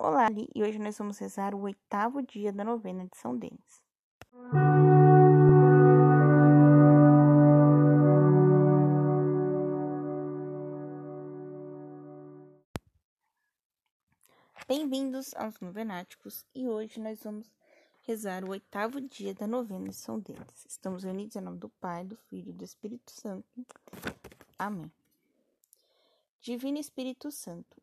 Olá, e hoje nós vamos rezar o oitavo dia da novena de São Denis. Bem-vindos aos Novenáticos e hoje nós vamos rezar o oitavo dia da novena de São Denis. Estamos reunidos em nome do Pai, do Filho e do Espírito Santo. Amém. Divino Espírito Santo,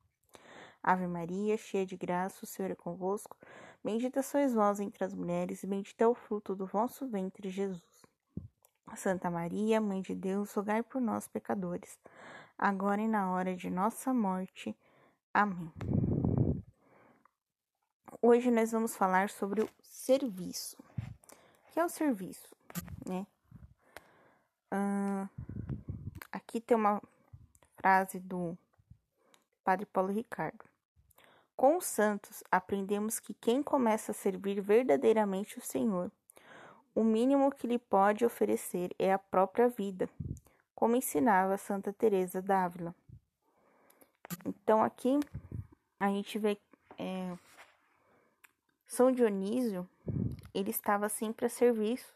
Ave Maria, cheia de graça, o Senhor é convosco. Bendita sois vós entre as mulheres, e bendito é o fruto do vosso ventre, Jesus. Santa Maria, Mãe de Deus, rogai por nós, pecadores, agora e na hora de nossa morte. Amém. Hoje nós vamos falar sobre o serviço. O que é o serviço, né? Uh, aqui tem uma frase do Padre Paulo Ricardo. Com os santos, aprendemos que quem começa a servir verdadeiramente o Senhor, o mínimo que lhe pode oferecer é a própria vida, como ensinava Santa Teresa d'Ávila. Então aqui a gente vê é, São Dionísio, ele estava sempre a serviço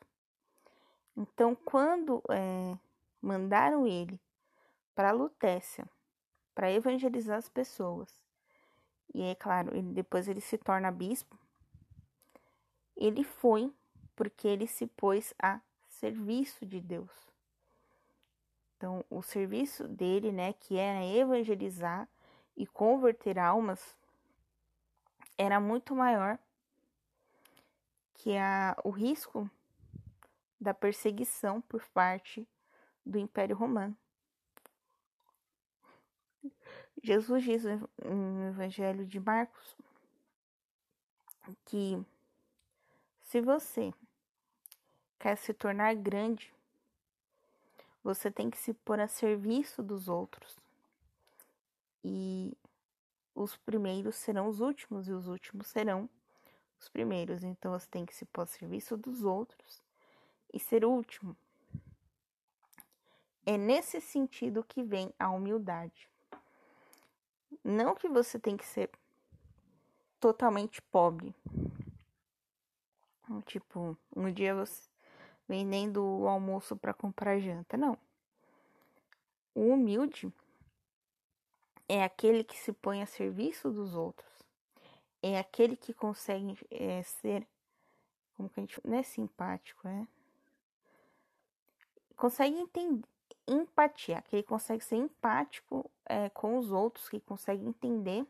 então, quando é, mandaram ele para Lutécia para evangelizar as pessoas, e é claro, ele, depois ele se torna bispo, ele foi porque ele se pôs a serviço de Deus. Então, o serviço dele, né, que era evangelizar e converter almas, era muito maior que a, o risco da perseguição por parte do Império Romano. Jesus diz no Evangelho de Marcos que se você quer se tornar grande, você tem que se pôr a serviço dos outros. E os primeiros serão os últimos e os últimos serão os primeiros. Então você tem que se pôr a serviço dos outros e ser último. É nesse sentido que vem a humildade. Não que você tem que ser totalmente pobre. Tipo, um dia você vendendo o almoço para comprar janta. Não. O humilde é aquele que se põe a serviço dos outros. É aquele que consegue é, ser. Como que a gente. Não é simpático, é consegue entender empatia, que ele consegue ser empático é, com os outros, que consegue entender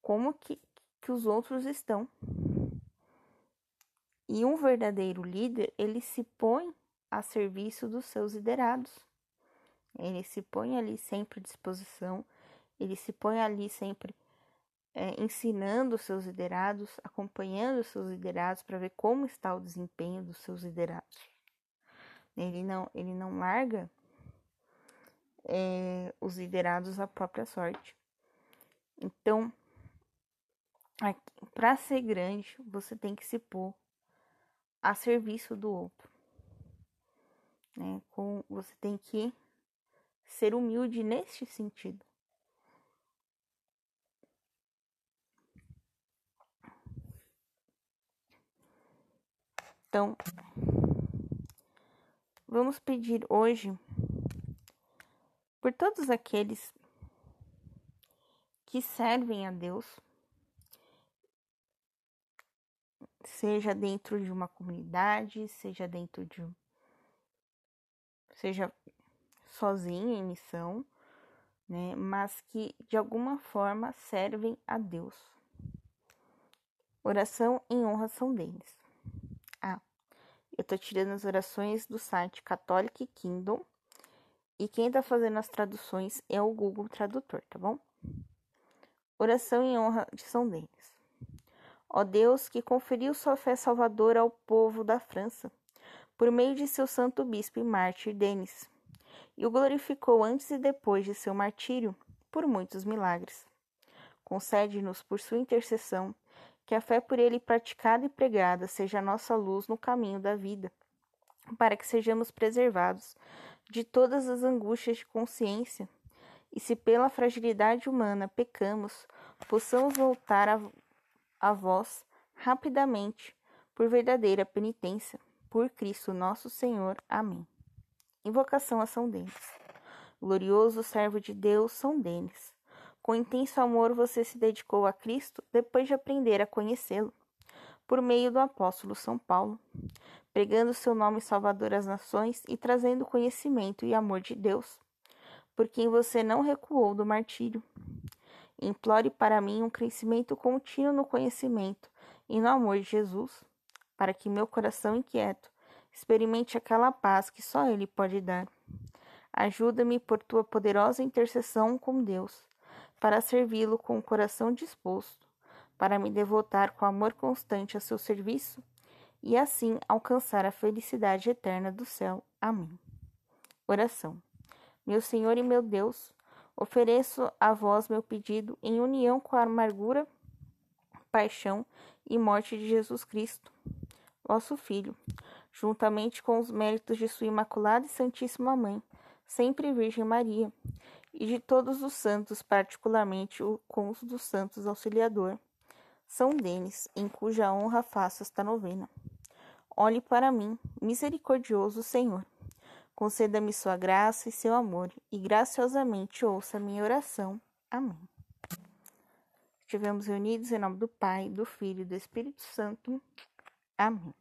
como que, que os outros estão. E um verdadeiro líder, ele se põe a serviço dos seus liderados. Ele se põe ali sempre à disposição, ele se põe ali sempre é, ensinando os seus liderados, acompanhando os seus liderados para ver como está o desempenho dos seus liderados. Ele não, ele não larga é, os liderados à própria sorte. Então, para ser grande, você tem que se pôr a serviço do outro. Né? Com, você tem que ser humilde neste sentido. Então, Vamos pedir hoje por todos aqueles que servem a Deus, seja dentro de uma comunidade, seja dentro de seja sozinho em missão, né, mas que de alguma forma servem a Deus. Oração em honra São Denis. Eu tô tirando as orações do site Catholic Kingdom. E quem tá fazendo as traduções é o Google Tradutor, tá bom? Oração em honra de São Denis. Ó Deus, que conferiu sua fé salvadora ao povo da França, por meio de seu santo bispo e mártir Denis, e o glorificou antes e depois de seu martírio por muitos milagres. Concede-nos, por sua intercessão, que a fé por ele praticada e pregada seja a nossa luz no caminho da vida, para que sejamos preservados de todas as angústias de consciência e se pela fragilidade humana pecamos, possamos voltar a, a vós rapidamente, por verdadeira penitência, por Cristo nosso Senhor. Amém. Invocação a São Denis. Glorioso servo de Deus, São Denis. Com intenso amor você se dedicou a Cristo depois de aprender a conhecê-lo, por meio do apóstolo São Paulo, pregando seu nome salvador às nações e trazendo conhecimento e amor de Deus por quem você não recuou do martírio. Implore para mim um crescimento contínuo no conhecimento e no amor de Jesus, para que meu coração inquieto experimente aquela paz que só Ele pode dar. Ajuda-me por tua poderosa intercessão com Deus, para servi-lo com o coração disposto, para me devotar com amor constante a seu serviço e assim alcançar a felicidade eterna do céu. Amém. Oração. Meu Senhor e meu Deus, ofereço a vós meu pedido em união com a amargura, paixão e morte de Jesus Cristo, vosso Filho, juntamente com os méritos de Sua Imaculada e Santíssima Mãe, sempre Virgem Maria, e de todos os santos, particularmente com os dos santos auxiliador, São Denis, em cuja honra faço esta novena. Olhe para mim, misericordioso Senhor Conceda-me sua graça e seu amor, e graciosamente ouça minha oração. Amém. Estivemos reunidos em nome do Pai, do Filho e do Espírito Santo. Amém.